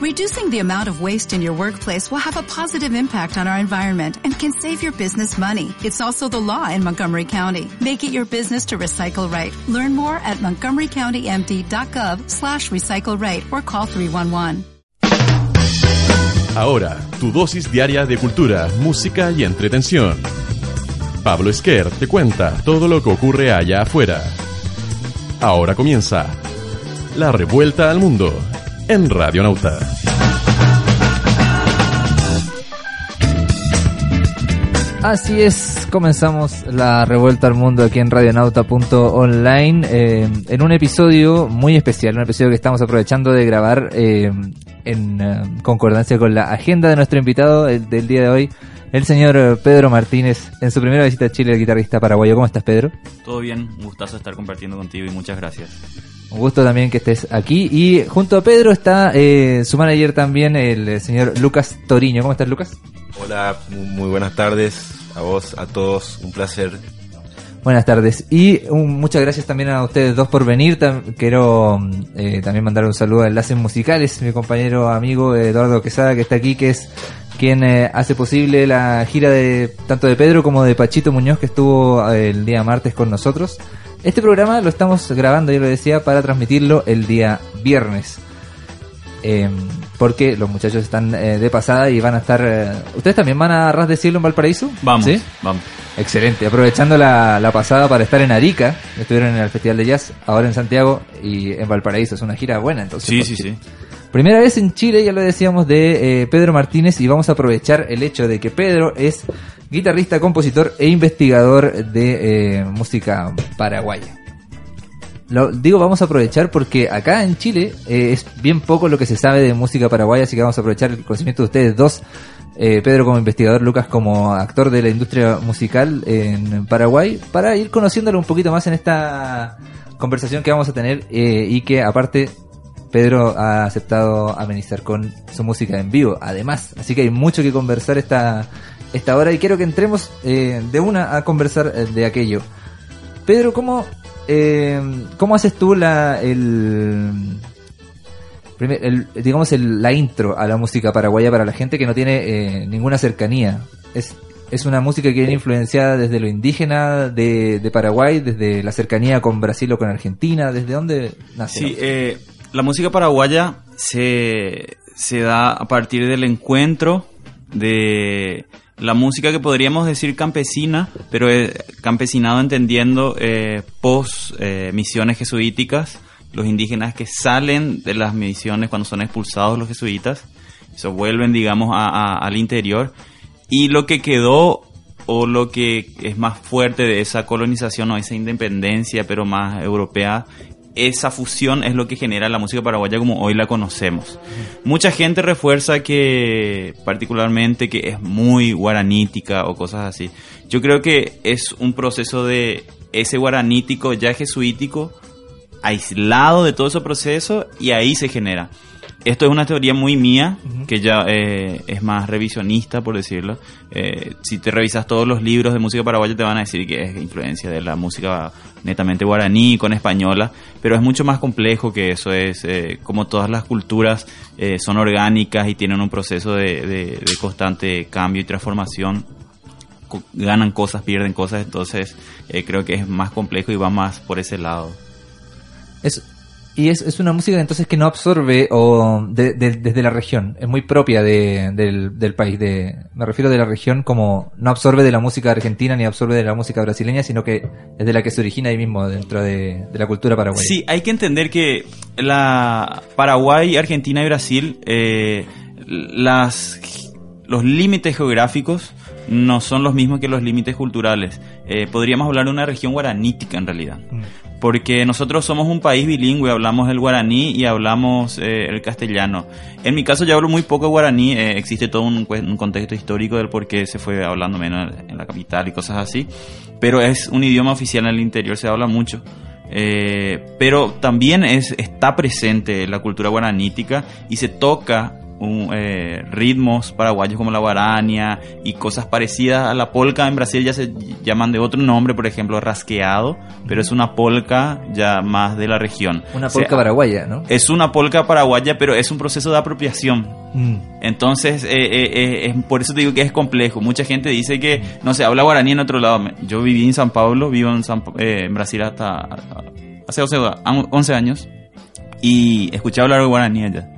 Reducing the amount of waste in your workplace will have a positive impact on our environment and can save your business money. It's also the law in Montgomery County. Make it your business to recycle right. Learn more at montgomerycountymd.gov slash recycle right or call 311. Ahora, tu dosis diaria de cultura, música y entretención. Pablo Esquer te cuenta todo lo que ocurre allá afuera. Ahora comienza La Revuelta al Mundo en Radio Nauta. Así es, comenzamos la revuelta al mundo aquí en radionauta.online eh, en un episodio muy especial, un episodio que estamos aprovechando de grabar eh, en eh, concordancia con la agenda de nuestro invitado el, del día de hoy, el señor Pedro Martínez, en su primera visita a Chile, el guitarrista paraguayo. ¿Cómo estás, Pedro? Todo bien, un gustazo estar compartiendo contigo y muchas gracias. Un gusto también que estés aquí. Y junto a Pedro está eh, su manager también, el señor Lucas Toriño. ¿Cómo estás, Lucas? Hola, muy buenas tardes a vos, a todos, un placer. Buenas tardes y un, muchas gracias también a ustedes dos por venir. Tam, quiero eh, también mandar un saludo a Enlaces Musicales, mi compañero amigo Eduardo Quesada que está aquí, que es quien eh, hace posible la gira de tanto de Pedro como de Pachito Muñoz que estuvo eh, el día martes con nosotros. Este programa lo estamos grabando, yo lo decía, para transmitirlo el día viernes. Eh, porque los muchachos están eh, de pasada y van a estar... Eh, ¿Ustedes también van a Ras de Cielo en Valparaíso? Vamos, ¿Sí? vamos. Excelente, aprovechando la, la pasada para estar en Arica, estuvieron en el Festival de Jazz, ahora en Santiago y en Valparaíso, es una gira buena entonces. Sí, sí, sí. Primera vez en Chile, ya lo decíamos, de eh, Pedro Martínez y vamos a aprovechar el hecho de que Pedro es guitarrista, compositor e investigador de eh, música paraguaya. Lo digo vamos a aprovechar porque acá en Chile eh, es bien poco lo que se sabe de música paraguaya, así que vamos a aprovechar el conocimiento de ustedes dos. eh, Pedro como investigador, Lucas como actor de la industria musical en Paraguay, para ir conociéndolo un poquito más en esta conversación que vamos a tener y que aparte Pedro ha aceptado amenizar con su música en vivo, además. Así que hay mucho que conversar esta, esta hora y quiero que entremos eh, de una a conversar eh, de aquello. Pedro, ¿cómo, eh, cómo haces tú la, el, digamos, el- la intro a la música paraguaya para la gente que no tiene eh, ninguna cercanía? Es, es una música que viene influenciada desde lo indígena de, de Paraguay, desde la cercanía con Brasil o con Argentina, ¿desde dónde nace? Sí, eh, la música paraguaya se, se da a partir del encuentro de la música que podríamos decir campesina, pero eh, campesinado entendiendo eh, post eh, misiones jesuíticas, los indígenas que salen de las misiones cuando son expulsados los jesuitas, se vuelven, digamos, al interior. Y lo que quedó o lo que es más fuerte de esa colonización o esa independencia, pero más europea, esa fusión es lo que genera la música paraguaya como hoy la conocemos. Mucha gente refuerza que particularmente que es muy guaranítica o cosas así. Yo creo que es un proceso de ese guaranítico ya jesuítico aislado de todo ese proceso y ahí se genera. Esto es una teoría muy mía, que ya eh, es más revisionista, por decirlo. Eh, si te revisas todos los libros de música paraguaya, te van a decir que es influencia de la música netamente guaraní con española, pero es mucho más complejo que eso. Es eh, como todas las culturas eh, son orgánicas y tienen un proceso de, de- de constante cambio y transformación co- ganan cosas, pierden cosas, entonces eh, creo que es más complejo y va más por ese lado. Es, y es, es una música entonces que no absorbe o de- de- desde la región, es muy propia de- del, del país. De, me refiero de la región como no absorbe de la música argentina ni absorbe de la música brasileña, sino que es de la que se origina ahí mismo dentro de, de la cultura paraguaya. Sí, hay que entender que la Paraguay, Argentina y Brasil, eh, las, los límites geográficos no son los mismos que los límites culturales. Eh, podríamos hablar de una región guaranítica en realidad. Mm. Porque nosotros somos un país bilingüe, hablamos el guaraní y hablamos eh, el castellano. En mi caso yo hablo muy poco guaraní, eh, existe todo un, contexto histórico del por qué se fue hablando menos en la capital y cosas así, pero es un idioma oficial en el interior, se habla mucho. Eh, pero también es, está presente la cultura guaranítica y se toca un, eh, ritmos paraguayos como la guarania y cosas parecidas a la polca en Brasil ya se llaman de otro nombre, por ejemplo rasqueado, pero es una polca ya más de la región. Una O sea, polca paraguaya, ¿no? Es una polca paraguaya, pero es un proceso de apropiación. Mm. Entonces, eh, eh, eh, por eso te digo que es complejo. Mucha gente dice que no se habla guaraní en otro lado. Yo viví en San Pablo, vivo en, San eh, en Brasil hasta hace 11, a- 11 años y escuché hablar guaraní allá.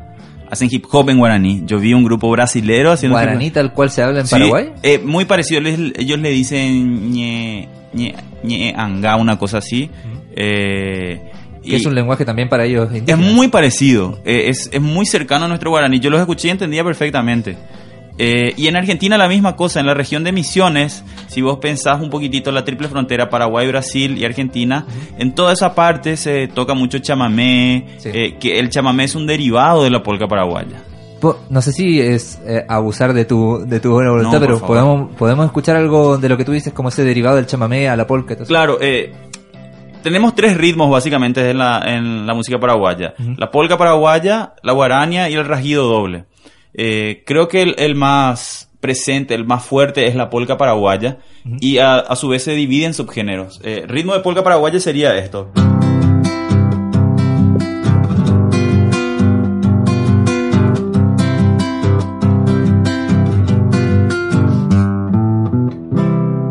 Hacen hip hop en guaraní. Yo vi un grupo brasilero haciendo Guaraní tal cual se habla en Sí, Paraguay. eh, muy parecido. Les- ellos le dicen ñe, ñe, ñe anga, una cosa así. Eh, Que es un lenguaje también para ellos es muy parecido, eh, es, es muy cercano a nuestro guaraní. Yo los escuché y entendía perfectamente. Eh, y en Argentina la misma cosa, en la región de Misiones, si vos pensás un poquitito la triple frontera Paraguay, Brasil y Argentina, en toda esa parte se toca mucho chamamé, Sí. eh, que el chamamé es un derivado de la polca paraguaya. No sé si es eh, abusar de tu, de tu buena voluntad, No, pero podemos, podemos escuchar algo de lo que tú dices, como ese derivado del chamamé a la polka. entonces. Claro, eh, tenemos tres ritmos básicamente en la, en la música paraguaya. La polca paraguaya, la guarania y el rajido doble. Eh, creo que el, el más presente, el más fuerte es la polca paraguaya y a, a su vez se divide en subgéneros. Eh, ritmo de polca paraguaya sería esto.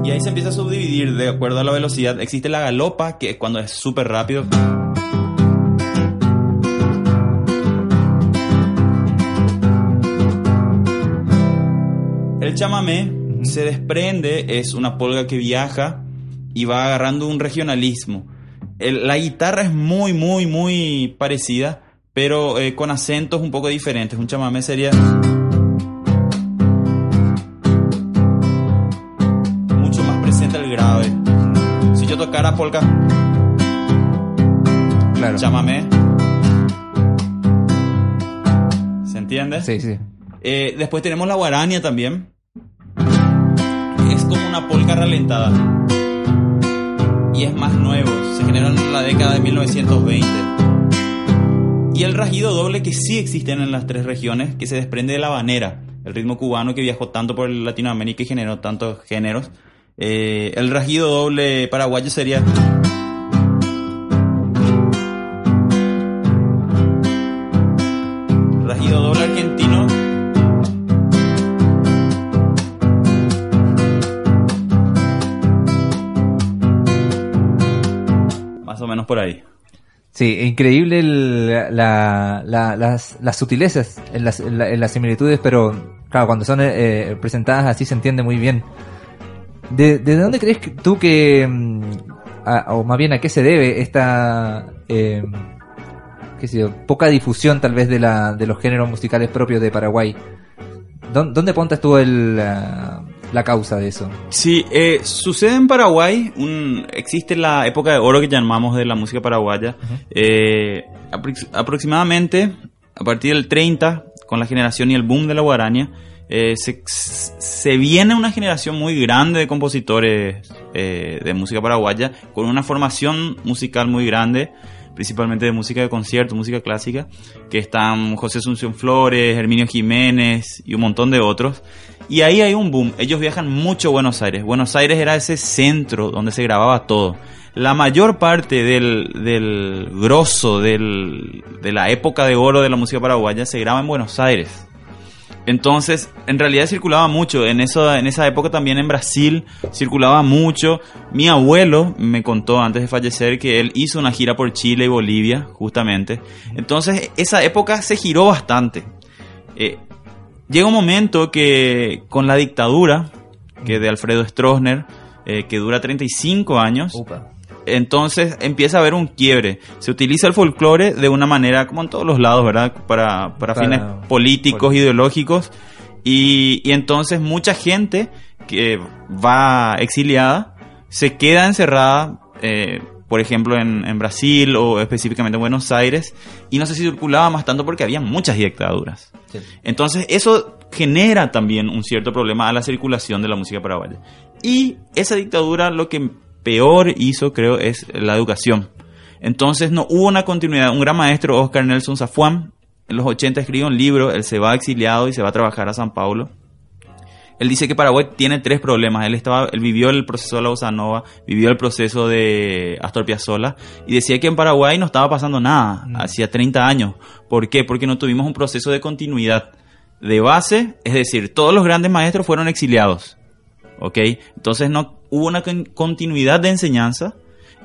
Y ahí se empieza a subdividir de acuerdo a la velocidad. Existe la galopa, que es cuando es súper rápido. El chamamé se desprende, es una polga que viaja y va agarrando un regionalismo. El- la guitarra es muy, muy, muy parecida, pero eh, con acentos un poco diferentes. Un chamamé sería... mucho más presente el grave. Si yo tocara polka, Claro. chamamé. ¿Se entiende? Sí, sí. Eh, después tenemos la guarania también. Es como una polka ralentada. Y es más nuevo. Se generó en la década de 1920. Y el rajido doble que sí existen en las tres regiones, que se desprende de la habanera, el ritmo cubano que viajó tanto por Latinoamérica y generó tantos géneros. Eh, el rajido doble paraguayo sería... menos por ahí. Sí, increíble la- la- las, sutilezas en las, en la- en las similitudes, pero claro, cuando son eh, presentadas así se entiende muy bien. ¿De, de dónde crees tú que, mm, o más bien a qué se debe esta, eh, qué sé yo, poca difusión tal vez de, la, de los géneros musicales propios de Paraguay? ¿Dó- ¿Dónde apuntas tú el, la causa de eso? Sí, eh, sucede en Paraguay, un, existe la época de oro que llamamos de la música paraguaya. Eh, aprox- aproximadamente a partir del 30, con la generación y el boom de la guarania, eh, se, se viene una generación muy grande de compositores eh, de música paraguaya, con una formación musical muy grande, principalmente de música de concierto, música clásica, que están José Asunción Flores, Herminio Jiménez y un montón de otros. Y ahí hay un boom. Ellos viajan mucho a Buenos Aires. Buenos Aires era ese centro donde se grababa todo. La mayor parte del, del grosso del, de la época de oro de la música paraguaya se graba en Buenos Aires. Entonces, en realidad circulaba mucho. En, eso, en esa época también en Brasil circulaba mucho. Mi abuelo me contó antes de fallecer que él hizo una gira por Chile y Bolivia, justamente. Entonces, esa época se giró bastante. Eh, llega un momento que con la dictadura, que de Alfredo Stroessner, eh, que dura 35 años, entonces empieza a haber un quiebre. Se utiliza el folclore de una manera, como en todos los lados, ¿verdad? Para, para, Para- fines políticos, pol- ideológicos. Y, y entonces mucha gente que va exiliada se queda encerrada, eh, por ejemplo, en, en Brasil o específicamente en Buenos Aires, y no se circulaba más tanto porque había muchas dictaduras. Entonces eso genera también un cierto problema a la circulación de la música paraguaya. Y esa dictadura lo que peor hizo, creo, es la educación. Entonces no hubo una continuidad. Un gran maestro, Oscar Nelson Zafuán, en los 80 escribe un libro, él se va exiliado y se va a trabajar a San Paulo. Él dice que Paraguay tiene tres problemas. Él estaba, él vivió el proceso de la Bossa Nova, vivió el proceso de Astor Piazzolla y decía que en Paraguay no estaba pasando nada, hacía 30 años. ¿Por qué? Porque no tuvimos un proceso de continuidad de base, es decir, todos los grandes maestros fueron exiliados. ¿Ok? Entonces no hubo una con- continuidad de enseñanza.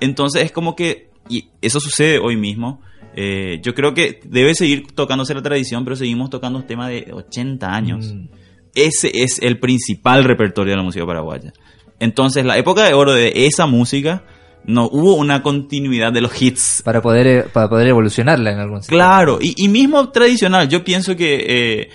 Entonces es como que, y eso sucede hoy mismo. eh, yo creo que debe seguir tocándose la tradición, pero seguimos tocando temas de 80 años. Mm. Ese es el principal repertorio de la música paraguaya. Entonces, la época de oro de esa música, no hubo una continuidad de los hits. Para poder, eh, para poder evolucionarla en algún sentido. Claro, y, y mismo tradicional, yo pienso que eh,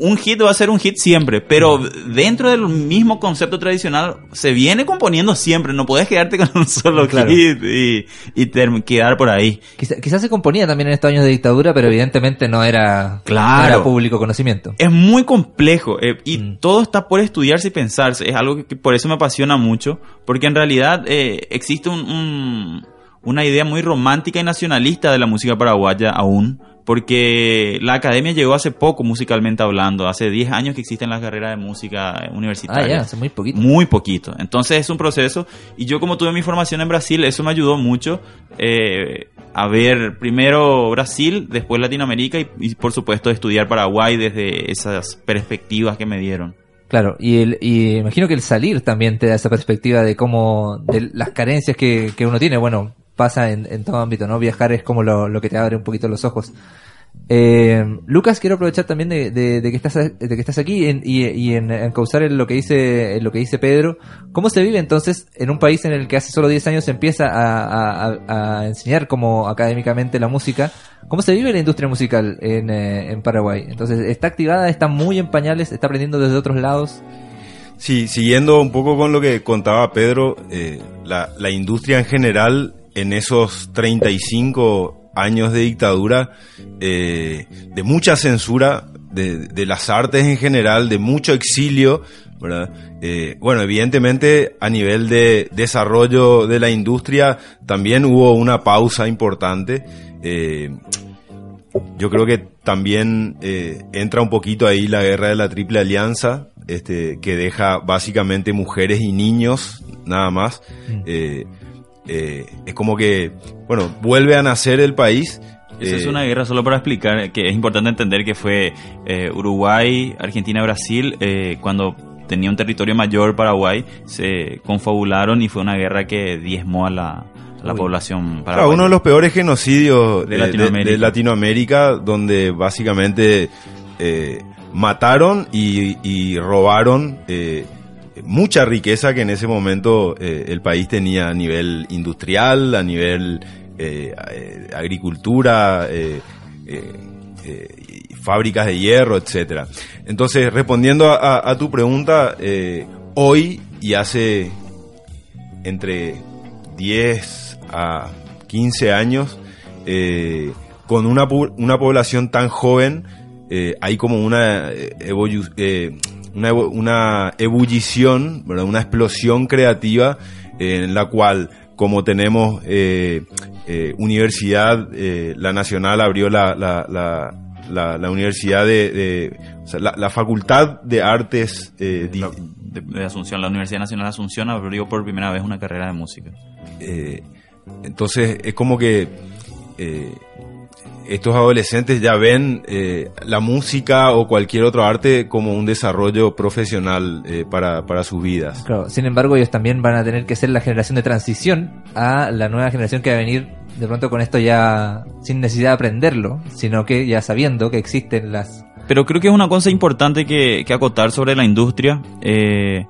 un hit va a ser un hit siempre, pero dentro del mismo concepto tradicional se viene componiendo siempre, no puedes quedarte con un solo Claro. hit y, y quedar por ahí. Quizá- quizás se componía también en estos años de dictadura, pero evidentemente no era, Claro. no era público conocimiento. Es muy complejo eh, y Mm. todo está por estudiarse y pensarse. Es algo que, que por eso me apasiona mucho, porque en realidad eh, existe un- un- una idea muy romántica y nacionalista de la música paraguaya aún, porque la academia llegó hace poco musicalmente hablando, hace 10 años que existen las carreras de música Ah, universitaria. ya, hace muy poquito. Muy poquito. Entonces es un proceso. Y yo como tuve mi formación en Brasil, eso me ayudó mucho eh, a ver primero Brasil, después Latinoamérica y, y, por supuesto estudiar Paraguay desde esas perspectivas que me dieron. Claro, y, el, y imagino que el salir también te da esa perspectiva de cómo, de las carencias que, que uno tiene. Bueno, pasa en, todo ámbito, ¿no? Viajar es como lo, que te abre un poquito los ojos. Eh, Lucas, quiero aprovechar también de, que estás de que estás aquí y, en, causar lo que dice lo que dice Pedro. ¿Cómo se vive entonces en un país en el que hace solo 10 años se empieza a, enseñar como académicamente la música? ¿Cómo se vive la industria musical en, eh, en Paraguay? Entonces, ¿está activada? ¿Está muy en pañales? ¿Está aprendiendo desde otros lados? Sí, siguiendo un poco con lo que contaba Pedro, eh, la industria en general en esos 35 años de dictadura, eh, de mucha censura, de, de las artes en general, de mucho exilio, ¿verdad? Eh, bueno, evidentemente a nivel de desarrollo de la industria también hubo una pausa importante. Eh, yo creo que también eh, entra un poquito ahí la guerra de la Triple Alianza, este, que deja básicamente mujeres y niños, nada más. Eh, eh, es como que, bueno, vuelve a nacer el país. Esa es eh, una guerra solo para explicar que es importante entender que fue eh, Uruguay, Argentina, Brasil, eh, cuando tenía un territorio mayor Paraguay, se confabularon y fue una guerra que diezmó a la, a la Uy. población Claro, paraguaya. uno de los peores genocidios De de, Latinoamérica. de Latinoamérica, donde básicamente eh, mataron y, y robaron eh, mucha riqueza que en ese momento eh, el país tenía a nivel industrial, a nivel eh, eh, agricultura, eh, fábricas de hierro, etcétera. Entonces, respondiendo a, tu pregunta, hoy y hace entre 10 a 15 años, con una, una población tan joven, hay como una, evolu- eh, una, una ebullición, ¿verdad? una explosión creativa en la cual, como tenemos eh, eh, universidad, eh, la nacional abrió la, la, la, la- la universidad de, de- o sea, la, la facultad de artes de, de Asunción, la Universidad Nacional de Asunción abrió por primera vez una carrera de música. Entonces es como que estos adolescentes ya ven eh, la música o cualquier otro arte como un desarrollo profesional eh, para, para sus vidas. Claro, sin embargo, ellos también van a tener que ser la generación de transición a la nueva generación que va a venir de pronto con esto ya sin necesidad de aprenderlo, sino que ya sabiendo que existen las... Pero creo que es una cosa importante que, que acotar sobre la industria. Eh,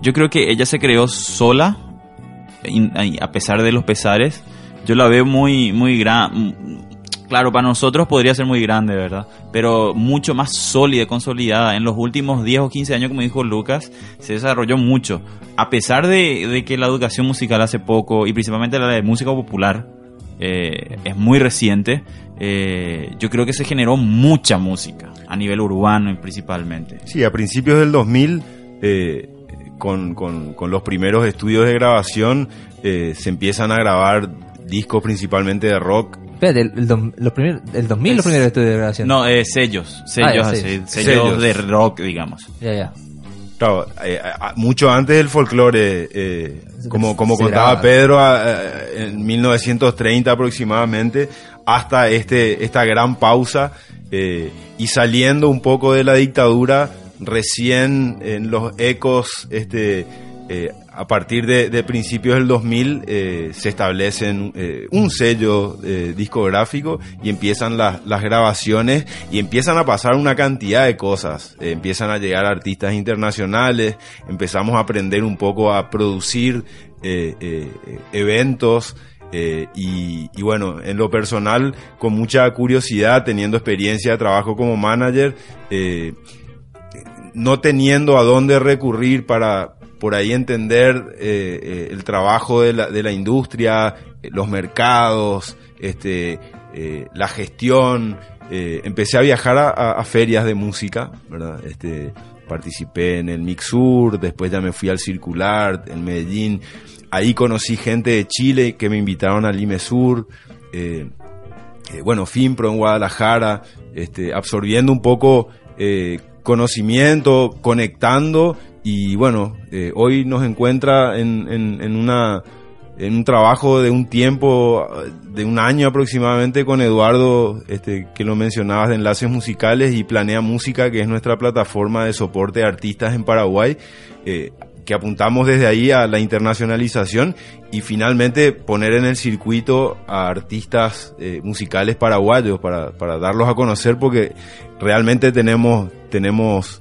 yo creo que ella se creó sola, a pesar de los pesares. Yo la veo muy, muy grande. Claro, para nosotros podría ser muy grande, ¿verdad? Pero mucho más sólida, consolidada. En los últimos 10 o 15 años, como dijo Lucas, se desarrolló mucho. A pesar de, que la educación musical hace poco, y principalmente la de música popular, eh, es muy reciente, eh, yo creo que se generó mucha música, a nivel urbano principalmente. Sí, a principios del 2000, eh, con, los primeros estudios de grabación, se empiezan a grabar discos principalmente de rock Espérate, el, el, los primeros, el 2000 los Es- primeros estudios de grabación. No, eh, sellos, sellos, Ah, ya, así, sellos. sellos, Sellos. de rock, digamos. Ya, ya. Claro, eh, a- mucho antes del folclore, eh, como, como contaba. Pedro, a- a- en 1930 aproximadamente, hasta este, esta gran pausa eh, y saliendo un poco de la dictadura, recién en los ecos, este, eh, a partir de, de principios del 2000 eh, se establecen eh, un sello eh, discográfico y empiezan las, las grabaciones y empiezan a pasar una cantidad de cosas. Eh, empiezan a llegar artistas internacionales, empezamos a aprender un poco a producir eh, eh, eventos. eh, y, y bueno, en lo personal, con mucha curiosidad, teniendo experiencia de trabajo como manager, eh, no teniendo a dónde recurrir para por ahí entender eh, eh, el trabajo de la, de la industria, eh, los mercados, este, la gestión. empecé a viajar a, ferias de música, ¿verdad? Este, participé en el Mixur, después ya me fui al Circular, en Medellín. Ahí conocí gente de Chile que me invitaron al Limesur. Eh, eh, bueno, FIMPRO en Guadalajara, este, absorbiendo un poco conocimiento, conectando y bueno, eh, hoy nos encuentra en, un trabajo de un tiempo, de un año aproximadamente con Eduardo, este, que lo mencionabas de enlaces musicales y Planea Música, que es nuestra plataforma de soporte de artistas en Paraguay, eh, que apuntamos desde ahí a la internacionalización y finalmente poner en el circuito a artistas eh, musicales paraguayos para, para darlos a conocer porque realmente tenemos, tenemos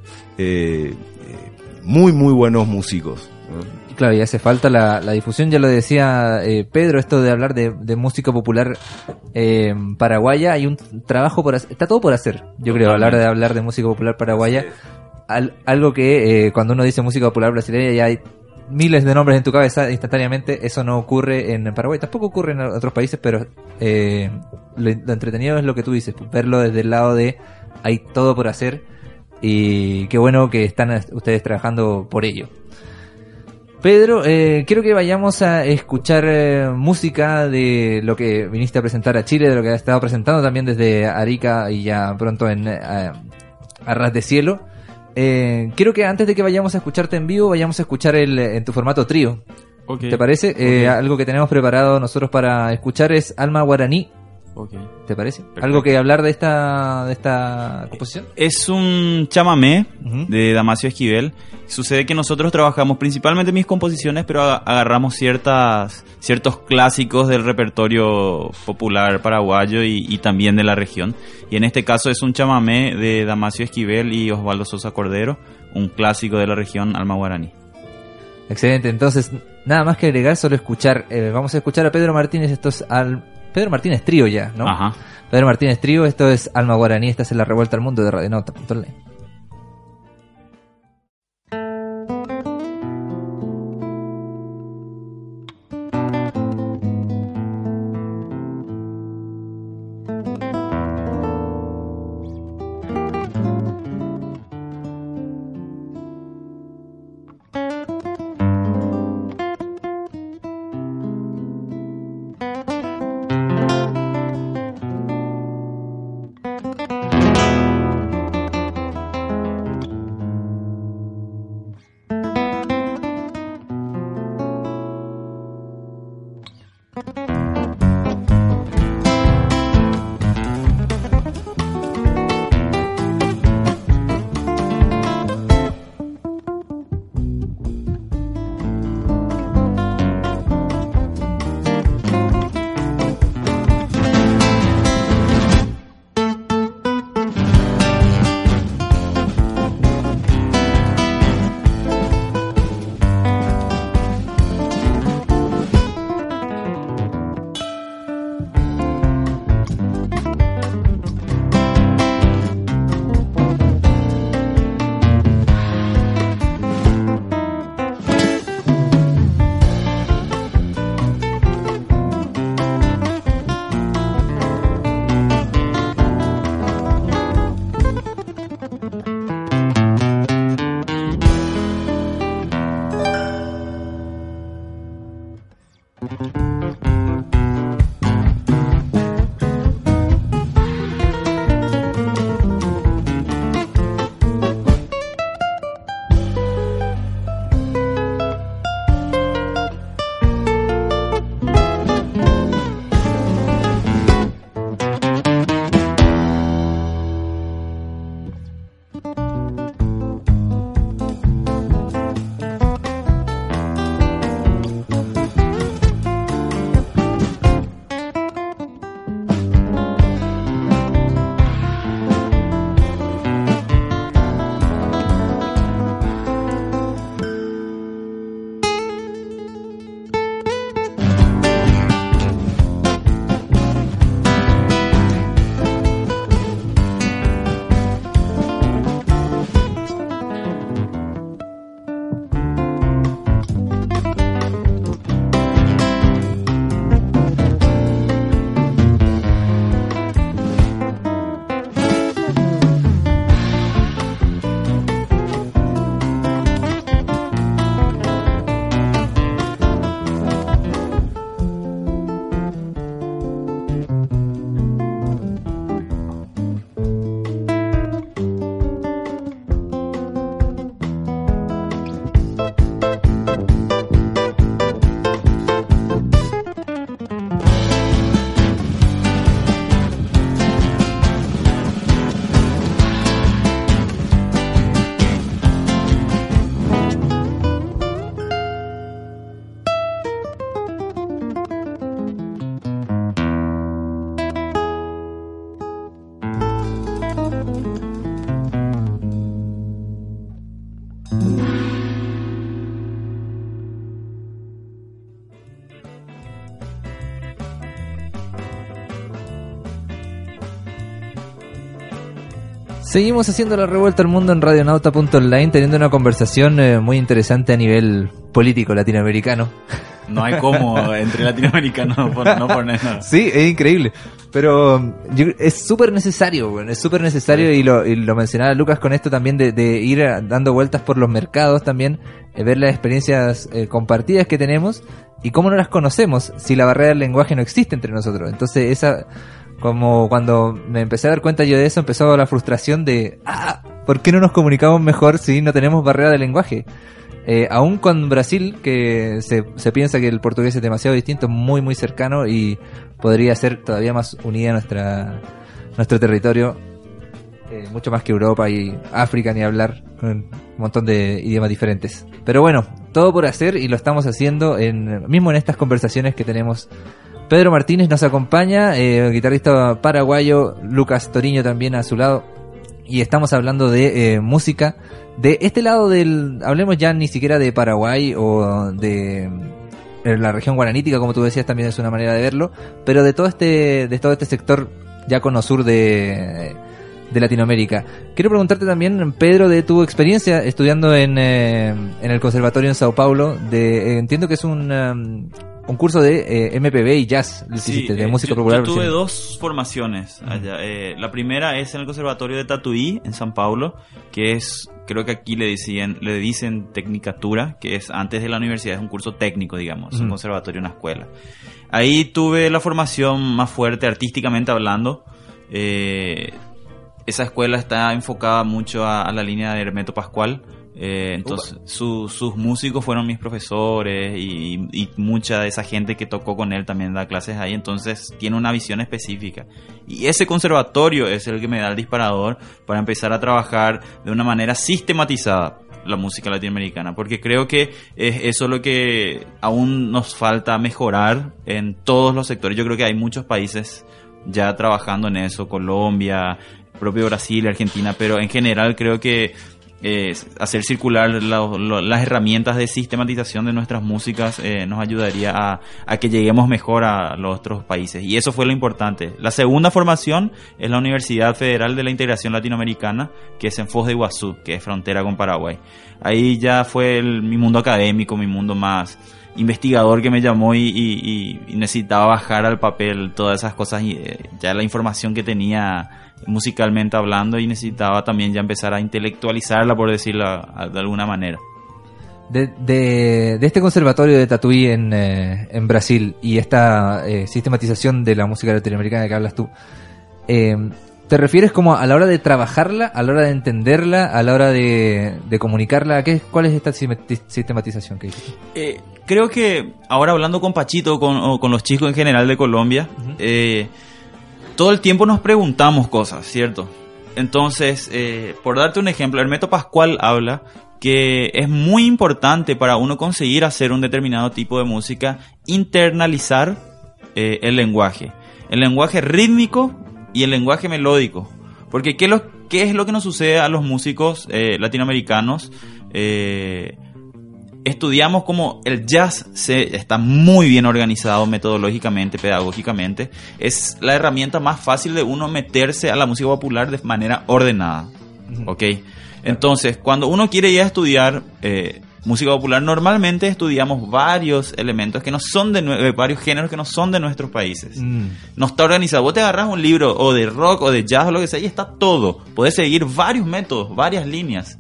muy, muy buenos músicos. ¿no? Claro, y hace falta la, la difusión, ya lo decía eh, Pedro, esto de hablar de, de música popular eh, paraguaya, hay un trabajo por hacer, está todo por hacer, yo creo, a la hora de hablar de música popular paraguaya, Al- algo que eh, cuando uno dice música popular brasileña ya hay miles de nombres en tu cabeza instantáneamente, eso no ocurre en Paraguay, tampoco ocurre en otros países, pero eh, lo, lo entretenido es lo que tú dices, verlo desde el lado de hay todo por hacer y qué bueno que están ustedes trabajando por ello. Pedro, eh, quiero que vayamos a escuchar eh, música de lo que viniste a presentar a Chile, de lo que has estado presentando también desde Arica y ya pronto en eh, a Ras de Cielo. Eh, quiero que antes de que vayamos a escucharte en vivo, vayamos a escuchar el, en tu formato trío. ¿Te parece? Algo que tenemos preparado nosotros para escuchar es Alma Guaraní. ¿Te parece? ¿Algo que hablar de esta, de esta composición? Es un chamamé de Damasio Esquivel. Sucede que nosotros trabajamos principalmente mis composiciones, pero aga- agarramos ciertas, ciertos clásicos del repertorio popular paraguayo y, y también de la región. Y en este caso es un chamamé de Damasio Esquivel y Osvaldo Sosa Cordero, un clásico de la región Alma Guaraní. Excelente, entonces nada más que agregar, solo escuchar. eh, vamos a escuchar a Pedro Martínez, esto es al... Pedro Martínez Trío ya, ¿no? Ajá. Pedro Martínez Trío, esto es Alma Guaraní, esta es la revuelta al mundo de Radionauta.online. Thank Seguimos haciendo la revuelta al mundo en radionauta.online, teniendo una conversación eh, muy interesante a nivel político latinoamericano. No hay cómo entre latinoamericanos no, pon- no poner nada. Sí, es increíble. Pero yo- es súper necesario, bueno, es súper necesario y lo, y lo mencionaba Lucas con esto también de, de ir a- dando vueltas por los mercados también, eh, ver las experiencias eh, compartidas que tenemos y cómo no las conocemos si la barrera del lenguaje no existe entre nosotros. Entonces esa, como cuando me empecé a dar cuenta yo de eso, empezó la frustración de, ah, ¿por qué no nos comunicamos mejor si no tenemos barrera de lenguaje? Eh, aún con Brasil, que se, se piensa que el portugués es demasiado distinto, muy muy cercano y podría ser todavía más unida nuestra nuestro territorio, eh, mucho más que Europa y África ni hablar, con un montón de idiomas diferentes. Pero bueno, todo por hacer y lo estamos haciendo en, mismo en estas conversaciones que tenemos. Pedro Martínez nos acompaña, eh, guitarrista paraguayo, Lucas Toriño también a su lado. Y estamos hablando de eh, música. De este lado del hablemos ya ni siquiera de Paraguay o de eh, la región guaranítica como tú decías también es una manera de verlo. Pero de todo este de todo este sector ya cono sur de de Latinoamérica. Quiero preguntarte también Pedro de tu experiencia estudiando en, eh, en el conservatorio en Sao Paulo entiendo que es un un curso de eh, MPB y jazz Sí, de eh, música yo, popular yo tuve brasileña. dos formaciones allá. Eh, la primera es en el Conservatorio de Tatuí, en San Paulo, que es, creo que aquí le dicen, le dicen Tecnicatura, que es antes de la universidad, es un curso técnico, digamos, un conservatorio, una escuela. Ahí tuve la formación más fuerte, artísticamente hablando. Eh, esa escuela está enfocada mucho a, a la línea de Hermeto Pascual. Eh, entonces, su- sus músicos fueron mis profesores y, y mucha de esa gente que tocó con él también da clases ahí. Entonces, tiene una visión específica. Y ese conservatorio es el que me da el disparador para empezar a trabajar de una manera sistematizada la música latinoamericana, porque creo que es eso lo que aún nos falta mejorar en todos los sectores. Yo creo que hay muchos países ya trabajando en eso, Colombia, propio Brasil, Argentina, pero en general creo que eh, hacer circular las herramientas de sistematización de nuestras músicas eh, nos ayudaría a, que lleguemos mejor a los otros países. Y eso fue lo importante. La segunda formación es la Universidad Federal de la Integración Latinoamericana, que es en Foz de Iguazú, que es frontera con Paraguay. Ahí ya fue el- mi mundo académico, mi mundo más investigador que me llamó y- y necesitaba bajar al papel todas esas cosas, y, eh, ya la información que tenía musicalmente hablando y necesitaba también ya empezar a intelectualizarla, por decirlo de alguna manera. De, de, de este conservatorio de Tatuí en, eh, en Brasil y esta eh, sistematización de la música latinoamericana que hablas tú, eh, ¿te refieres como a la hora de trabajarla, a la hora de entenderla, a la hora de, de comunicarla? ¿Qué, ¿Cuál es esta sistemati- sistematización que hiciste? Eh, creo que ahora hablando con Pachito con, o con los chicos en general de Colombia, todo el tiempo nos preguntamos cosas, ¿cierto? Entonces, eh, por darte un ejemplo, Hermeto Pascual habla que es muy importante para uno conseguir hacer un determinado tipo de música, internalizar eh, el lenguaje. El lenguaje rítmico y el lenguaje melódico. Porque ¿qué, es lo- que nos sucede a los músicos eh, latinoamericanos? Estudiamos como el jazz se, está muy bien organizado metodológicamente, pedagógicamente. Es la herramienta más fácil de uno meterse a la música popular de manera ordenada. ¿Ok? Entonces, cuando uno quiere ir a estudiar eh, música popular, normalmente estudiamos varios elementos que no son de eh, varios géneros que no son de nuestros países. No está organizado. Vos te agarras un libro o de rock o de jazz o lo que sea y está todo. Puedes seguir varios métodos, varias líneas.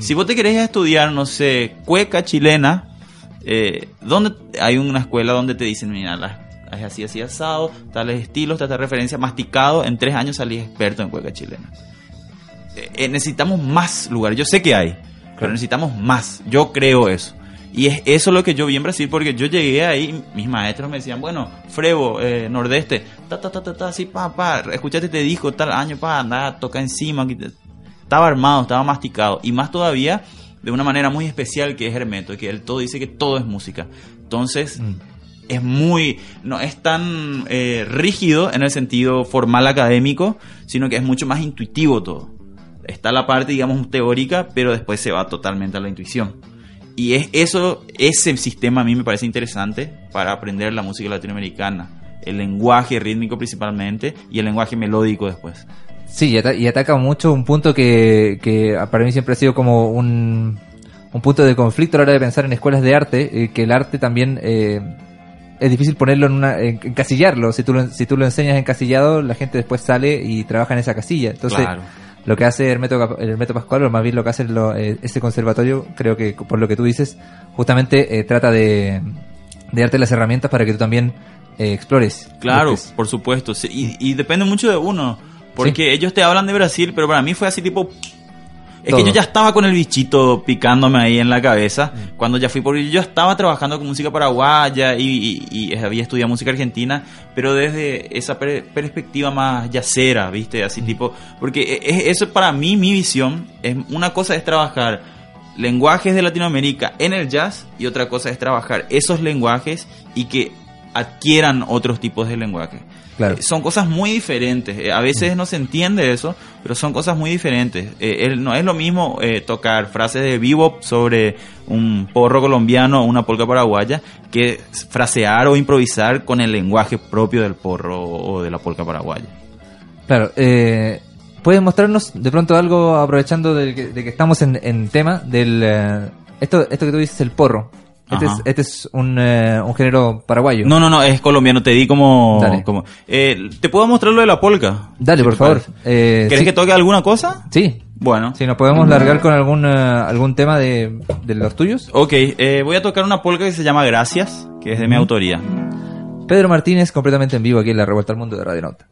Si vos te querés estudiar, no sé, cueca chilena, eh, donde hay una escuela donde te dicen, mira, es así, así asado, tales estilos, tales referencias, masticado, en tres años salís experto en cueca chilena. Eh, necesitamos más lugares. Yo sé que hay, pero necesitamos más. Yo creo eso. Y es eso lo que yo vi en Brasil, porque yo llegué ahí, mis maestros me decían, bueno, Frevo, eh, Nordeste, ta, ta, ta, ta, ta, así, pa, pa, escuchate este disco, tal año, pa, anda, toca encima. Estaba armado, estaba masticado. Y más todavía, de una manera muy especial que es Hermeto, que él todo dice que todo es música. Entonces, es muy, no es tan eh, rígido en el sentido formal académico, sino que es mucho más intuitivo todo. Está la parte, digamos, teórica, pero después se va totalmente a la intuición. Y es eso, ese sistema a mí me parece interesante para aprender la música latinoamericana. El lenguaje rítmico principalmente y el lenguaje melódico después. Sí, y, ata- y ataca mucho un punto que, que para mí siempre ha sido como un, un punto de conflicto a la hora de pensar en escuelas de arte, eh, que el arte también eh, es difícil ponerlo en una, en- encasillarlo. Si tú lo, si tú lo enseñas encasillado, la gente después sale y trabaja en esa casilla. Entonces, Claro. Lo que hace Hermeto, Hermeto Pascual, o más bien lo que hace lo- eh, ese conservatorio, creo que por lo que tú dices, justamente eh, trata de, de darte las herramientas para que tú también eh, explores. Claro, busques. por supuesto. sí, y, y depende mucho de uno. Porque ellos te hablan de Brasil, pero para mí fue así tipo... Es Todo. que yo ya estaba con el bichito picándome ahí en la cabeza. Mm. Cuando ya fui por... Yo estaba trabajando con música paraguaya y, y- y había estudiado música argentina, pero desde esa per- perspectiva más yacera, ¿viste? Mm. Así tipo... Porque e- e- eso para mí, mi visión, es una cosa es trabajar lenguajes de Latinoamérica en el jazz y otra cosa es trabajar esos lenguajes y que adquieran otros tipos de lenguajes. Claro. Eh, son cosas muy diferentes. Eh, a veces no se entiende eso, pero son cosas muy diferentes. Eh, no es lo mismo eh, tocar frases de bebop sobre un porro colombiano o una polca paraguaya que frasear o improvisar con el lenguaje propio del porro o de la polca paraguaya. Claro, ¿puedes mostrarnos de pronto algo aprovechando de que, de que estamos en, en tema del... esto, esto que tú dices, el porro. Este es, este es un, eh, un género paraguayo. No, no, no, es colombiano. Te di como... Dale. como eh, ¿Te puedo mostrar lo de la polca? Dale, Si por favor. Eh, ¿Querés sí, que toque alguna cosa? Sí, Bueno. si nos podemos largar con algún, eh, algún tema de, de los tuyos. Ok, eh, voy a tocar una polca que se llama Gracias, que es de mi autoría. Pedro Martínez, completamente en vivo aquí en la Revuelta al Mundo de Radio Nauta.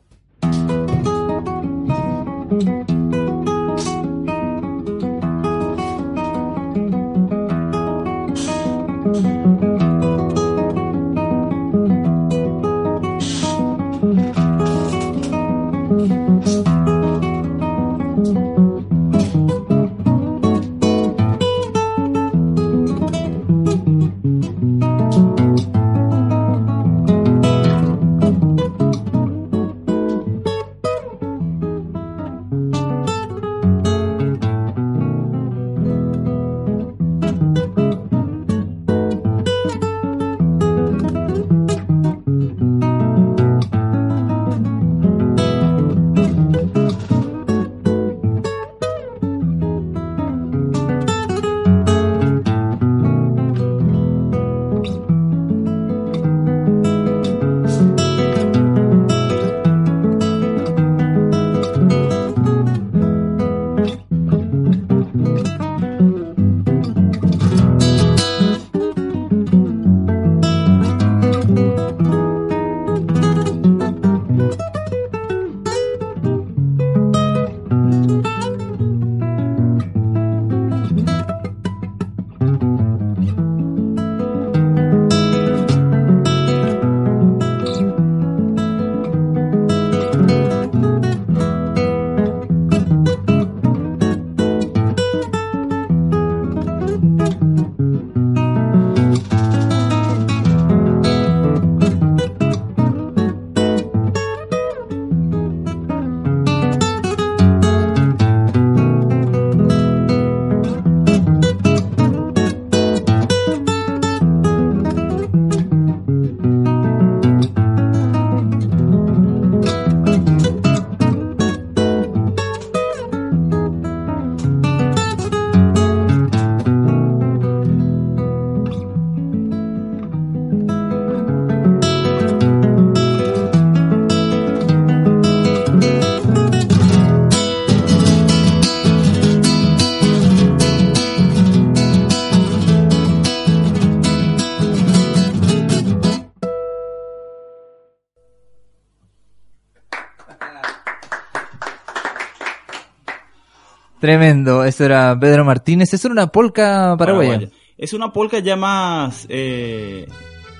Tremendo, eso era Pedro Martínez, eso era una polca paraguaya. Paraguaya. Es una polca ya más eh,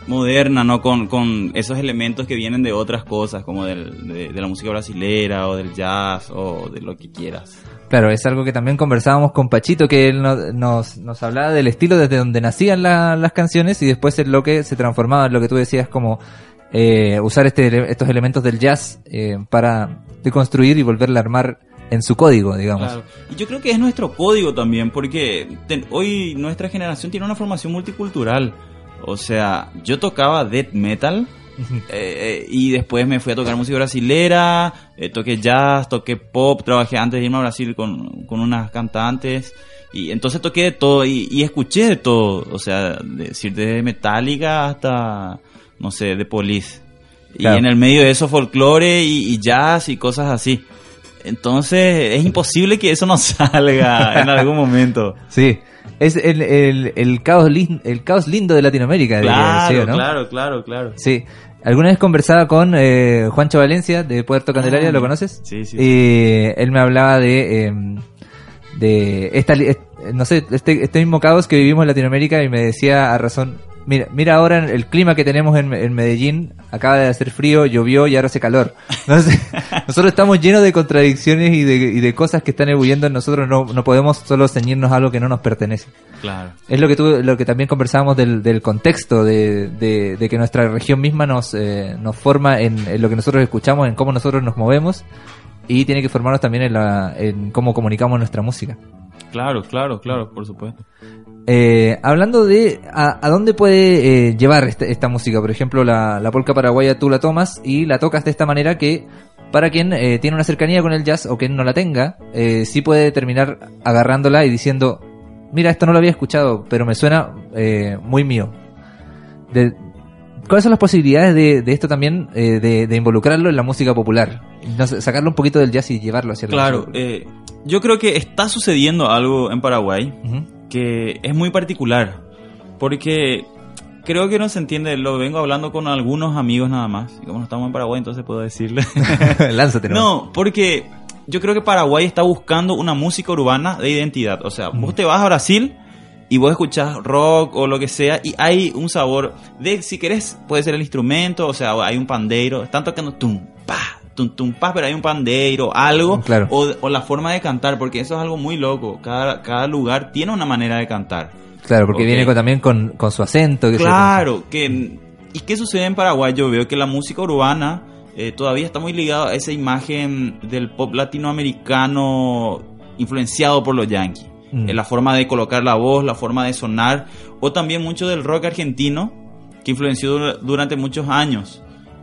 moderna, ¿no? Con, con esos elementos que vienen de otras cosas, como del- de, de la música brasilera o del jazz o de lo que quieras. Claro, es algo que también conversábamos con Pachito, que él no- nos, nos hablaba del estilo desde donde nacían la- las canciones y después en lo que se transformaba en lo que tú decías como eh, usar este, estos elementos del jazz eh, para deconstruir y volverla a armar en su código, digamos. Claro. Y yo creo que es nuestro código también, porque ten- hoy nuestra generación tiene una formación multicultural. O sea, yo tocaba death metal Eh, eh, y después me fui a tocar música brasilera, eh, toqué jazz, toqué pop, trabajé antes de irme a Brasil con, con unas cantantes. Y entonces toqué de todo y, y escuché de todo. O sea, de- decir desde Metallica hasta, no sé, de Police. Claro. Y en el medio de eso folclore y, y jazz y cosas así. Entonces es imposible que eso no salga en algún momento. Sí. Es el, el, el, caos, lin- el caos lindo de Latinoamérica, diría, Claro, ¿sí o no? claro, claro, claro. Sí. Alguna vez conversaba con eh, Juancho Valencia de Puerto Candelaria, Ah, ¿lo conoces? sí, sí, Y él me hablaba de, eh, de esta, no sé, este, este mismo caos que vivimos en Latinoamérica y me decía a razón, mira, mira ahora el clima que tenemos en, en Medellín, acaba de hacer frío, llovió y ahora hace calor. Entonces, nosotros estamos llenos de contradicciones y de, y de cosas que están ebulliendo en nosotros, no, no podemos solo ceñirnos a algo que no nos pertenece. Claro. Es lo que tú, lo que también conversábamos del, del contexto, de, de, de que nuestra región misma nos, eh, nos forma en, en lo que nosotros escuchamos, en cómo nosotros nos movemos y tiene que formarnos también en, la, en cómo comunicamos nuestra música. Claro, claro, claro, por supuesto. Eh, hablando de a, a dónde puede eh, llevar esta, esta música, por ejemplo, la, la polca paraguaya tú la tomas y la tocas de esta manera que para quien eh, tiene una cercanía con el jazz o quien no la tenga, eh, sí puede terminar agarrándola y diciendo, mira, esto no lo había escuchado, pero me suena eh, muy mío. De- ¿Cuáles son las posibilidades de, de esto también, eh, de, de involucrarlo en la música popular? No sé, sacarlo un poquito del jazz y llevarlo hacia la Claro, eh, yo creo que está sucediendo algo en Paraguay. Que es muy particular, porque creo que no se entiende, lo vengo hablando con algunos amigos nada más, y como no estamos en Paraguay entonces puedo decirle. Lánzate. no, porque yo creo que Paraguay está buscando una música urbana de identidad, o sea, Mm. vos te vas a Brasil y vos escuchás rock o lo que sea y hay un sabor de, si querés, puede ser el instrumento, o sea, hay un pandeiro, están tocando tum, pa, tum, tum, pa, pero hay un pandeiro, algo, Claro. o, o la forma de cantar, porque eso es algo muy loco, cada, cada lugar tiene una manera de cantar. Claro, porque viene con- también con, con su acento. Que Claro, que ¿y qué sucede en Paraguay? Yo veo que la música urbana eh, todavía está muy ligada a esa imagen del pop latinoamericano influenciado por los yankees. Mm. Eh, la forma de colocar la voz, la forma de sonar, o también mucho del rock argentino que influenció dur- durante muchos años.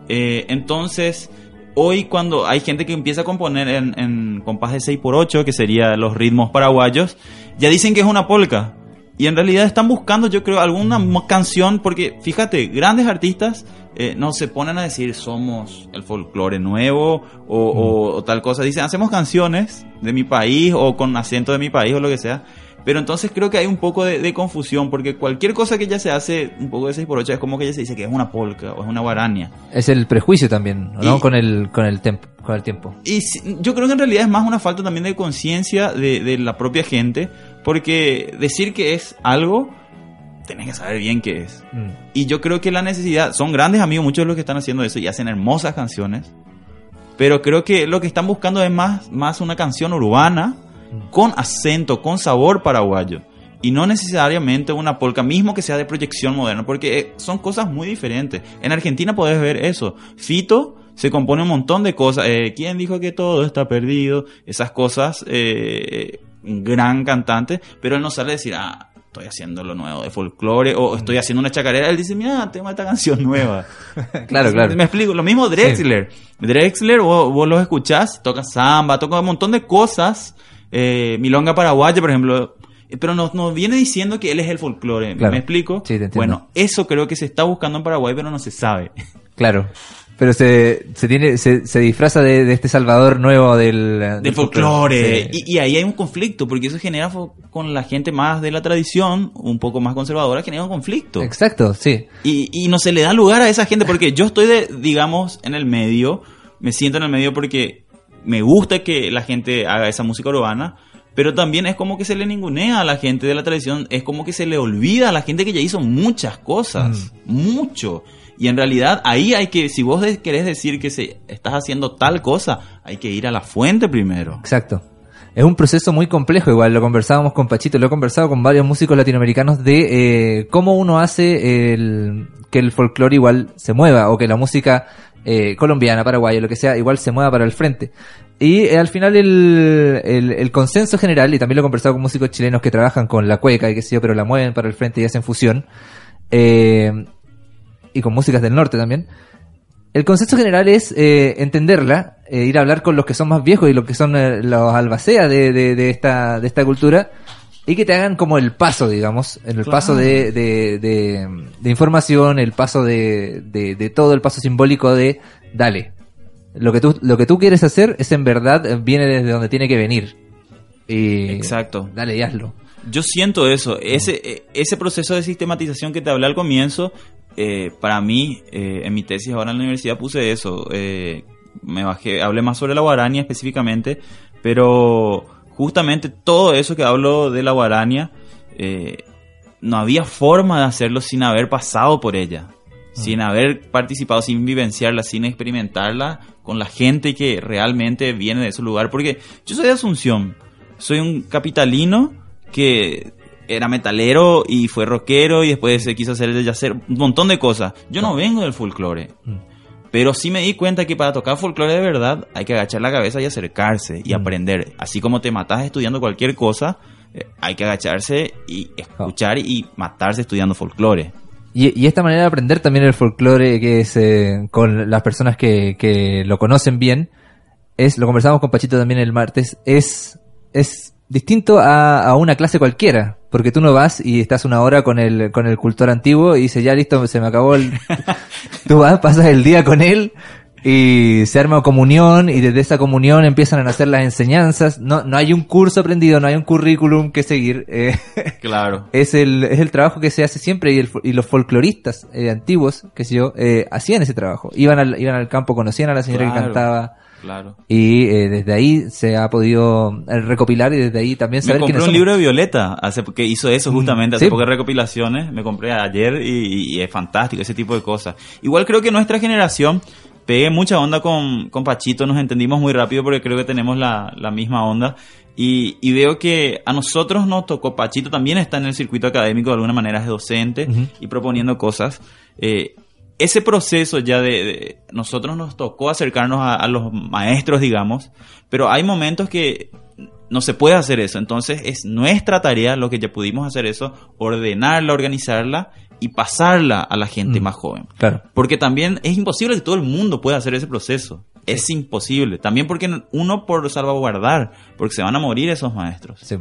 Eh, entonces, hoy cuando hay gente que empieza a componer en, en compás de 6x8, que sería los ritmos paraguayos, ya dicen que es una polka. Y en realidad están buscando, yo creo, alguna canción, porque fíjate, grandes artistas eh, no se ponen a decir somos el folclore nuevo o, o- o tal cosa. Dicen, hacemos canciones de mi país o con acento de mi país o lo que sea. Pero entonces creo que hay un poco de, de confusión, porque cualquier cosa que ya se hace un poco de 6x8 es como que ya se dice que es una polka o es una guarania. Es el prejuicio también, ¿no? Y- Con el con el tempo, con el tiempo. Y si- yo creo que en realidad es más una falta también de conciencia de, de la propia gente, porque decir que es algo, tenés que saber bien qué es. Mm. Y yo creo que la necesidad, son grandes amigos muchos de los que están haciendo eso y hacen hermosas canciones, pero creo que lo que están buscando es más, más una canción urbana, con acento, con sabor paraguayo. Y no necesariamente una polka, mismo que sea de proyección moderna, porque eh, son cosas muy diferentes. En Argentina podés ver eso. Fito se compone un montón de cosas. Eh, ¿Quién dijo que todo está perdido? Esas cosas, eh, gran cantante, pero él no sale a decir, ah, estoy haciendo lo nuevo de folclore o estoy haciendo una chacarera. Él dice, mira, tengo esta canción nueva. Claro, claro. Me explico. Lo mismo Drexler. Drexler, vos, vos los escuchás, toca samba, toca un montón de cosas. Eh, Milonga Paraguaya, por ejemplo. Eh, Pero nos, nos viene diciendo que él es el folclore. Claro. ¿Me explico? Sí, te entiendo. Bueno, eso creo que se está buscando en Paraguay, pero no se sabe. Claro. Pero se, se tiene se, se disfraza de, de este Salvador nuevo del, Del folclore. Sí. Y, y ahí hay un conflicto, porque eso genera con la gente más de la tradición, un poco más conservadora, genera un conflicto. Exacto, sí. Y, y no se le da lugar a esa gente porque yo estoy, de, digamos, en el medio, me siento en el medio porque me gusta que la gente haga esa música urbana, pero también es como que se le ningunea a la gente de la tradición, es como que se le olvida a la gente que ya hizo muchas cosas, mucho. Y en realidad ahí hay que, si vos querés decir que se, estás haciendo tal cosa, hay que ir a la fuente primero. Exacto. Es un proceso muy complejo, igual lo conversábamos con Pachito, lo he conversado con varios músicos latinoamericanos de eh, cómo uno hace el, que el folclore igual se mueva o que la música eh, colombiana, paraguaya, lo que sea, igual se mueva para el frente. Y eh, al final el, el, el consenso general, y también lo he conversado con músicos chilenos que trabajan con la cueca y qué sé yo, pero la mueven para el frente y hacen fusión, eh, y con músicas del norte también, El concepto general es eh, entenderla, eh, ir a hablar con los que son más viejos y los que son eh, los albaceas de, de, de esta, de esta cultura y que te hagan como el paso, digamos, en el Claro. paso de, de, de, de información, el paso de, de, todo, el paso simbólico de dale. Lo que tú, lo que tú quieres hacer es en verdad, viene desde donde tiene que venir. Y Exacto. Dale y hazlo. Yo siento eso, ese, eh, ese proceso de sistematización que te hablé al comienzo, eh, para mí, eh, en mi tesis ahora en la universidad puse eso, eh, me bajé, hablé más sobre la guarania específicamente, pero justamente todo eso que hablo de la guarania, eh, no había forma de hacerlo sin haber pasado por ella, sin haber participado, sin vivenciarla, sin experimentarla con la gente que realmente viene de ese lugar, porque yo soy de Asunción, soy un capitalino que era metalero y fue rockero y después se quiso hacer el yacer, un montón de cosas. Yo no vengo del folclore. Pero sí me di cuenta que para tocar folclore de verdad hay que agachar la cabeza y acercarse y aprender. Así como te matas estudiando cualquier cosa, eh, hay que agacharse y escuchar y matarse estudiando folclore. Y, y esta manera de aprender también el folclore que es eh, con las personas que, que lo conocen bien, es, lo conversamos con Pachito también el martes, es, es distinto a, a una clase cualquiera. Porque tú no vas y estás una hora con el, con el cultor antiguo y dices, ya listo, se me acabó el... tú vas, pasas el día con él y se arma comunión y desde esa comunión empiezan a nacer las enseñanzas. No, no hay un curso aprendido, no hay un currículum que seguir. eh, Claro. es el, es el trabajo que se hace siempre y, el y los folcloristas eh, antiguos, que sé yo, eh, hacían ese trabajo. Iban al, iban al campo, conocían a la señora que cantaba Claro. y eh, desde ahí se ha podido eh, recopilar y desde ahí también Me saber compré quiénes un somos. libro de Violeta, hace, que hizo eso justamente, hace sí. pocas recopilaciones, me compré ayer y, y es fantástico ese tipo de cosas. Igual creo que nuestra generación pegué mucha onda con, con Pachito, nos entendimos muy rápido porque creo que tenemos la, la misma onda. Y, y veo que a nosotros nos tocó, Pachito también está en el circuito académico, de alguna manera es docente y proponiendo cosas. Eh, ese proceso ya de, de- nosotros nos tocó acercarnos a, a los maestros, digamos, pero hay momentos que no se puede hacer eso. Entonces es nuestra tarea, lo que ya pudimos hacer eso, ordenarla, organizarla y pasarla a la gente Mm. más joven. Claro. Porque también es imposible que todo el mundo pueda hacer ese proceso. Es imposible. También porque uno por salvaguardar, porque se van a morir esos maestros. Sí.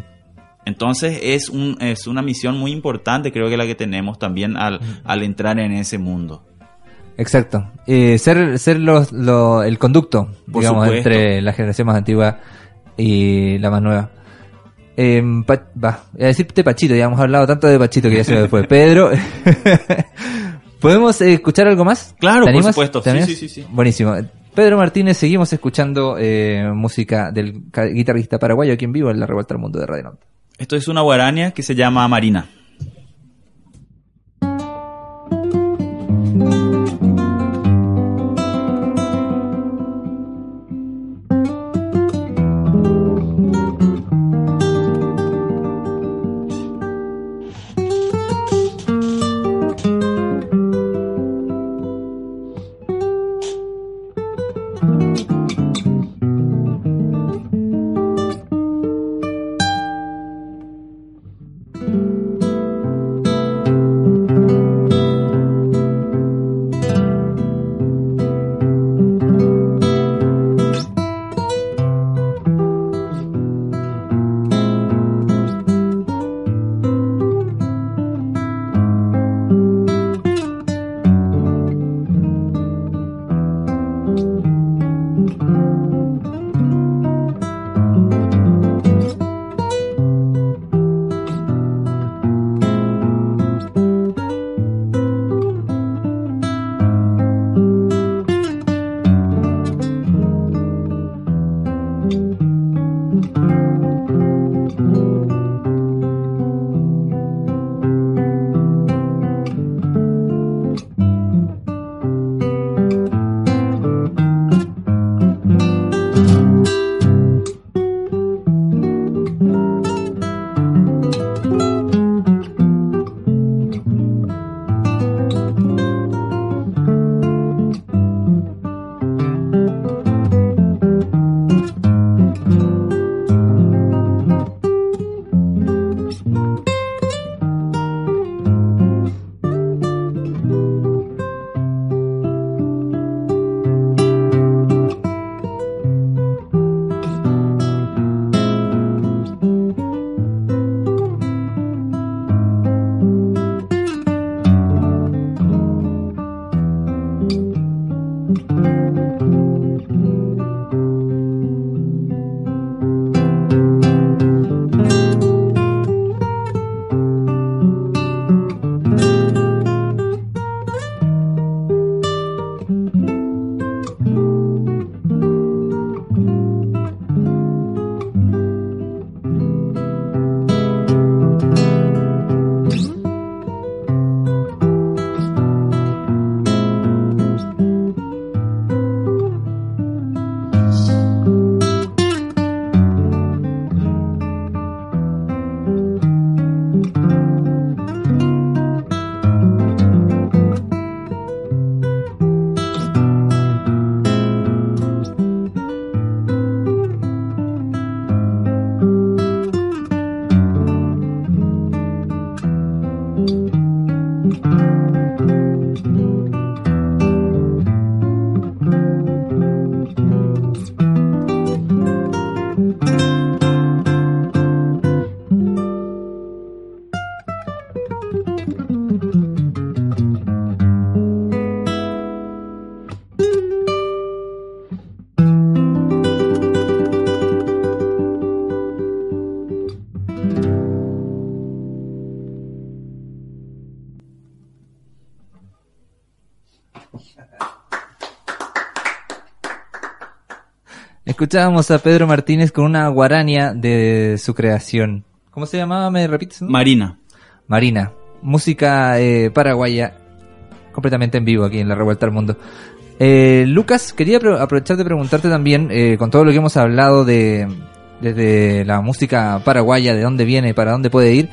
Entonces es, un, es una misión muy importante, creo que la que tenemos también al, al entrar en ese mundo. Exacto. Eh, ser ser los, lo- el conducto, Por digamos, supuesto. entre la generación más antigua y la más nueva. Eh, Pa- va, voy a decirte Pachito, ya hemos hablado tanto de Pachito que ya se me fue. Pedro, ¿podemos escuchar algo más? Claro, ¿Te por supuesto. ¿Te Sí, sí, sí, sí. Buenísimo. Pedro Martínez, seguimos escuchando eh, música del guitarrista paraguayo aquí en vivo en la Revuelta al Mundo de Radio Nantes. Esto es una guarania que se llama Marina. Escuchábamos a Pedro Martínez con una guarania de su creación. ¿Cómo se llamaba? ¿Me repites? Marina. Marina. Música eh, paraguaya completamente en vivo aquí en la Revuelta al Mundo. Eh, Lucas, quería apro- aprovechar de preguntarte también, eh, con todo lo que hemos hablado de desde la música paraguaya, de dónde viene, para dónde puede ir,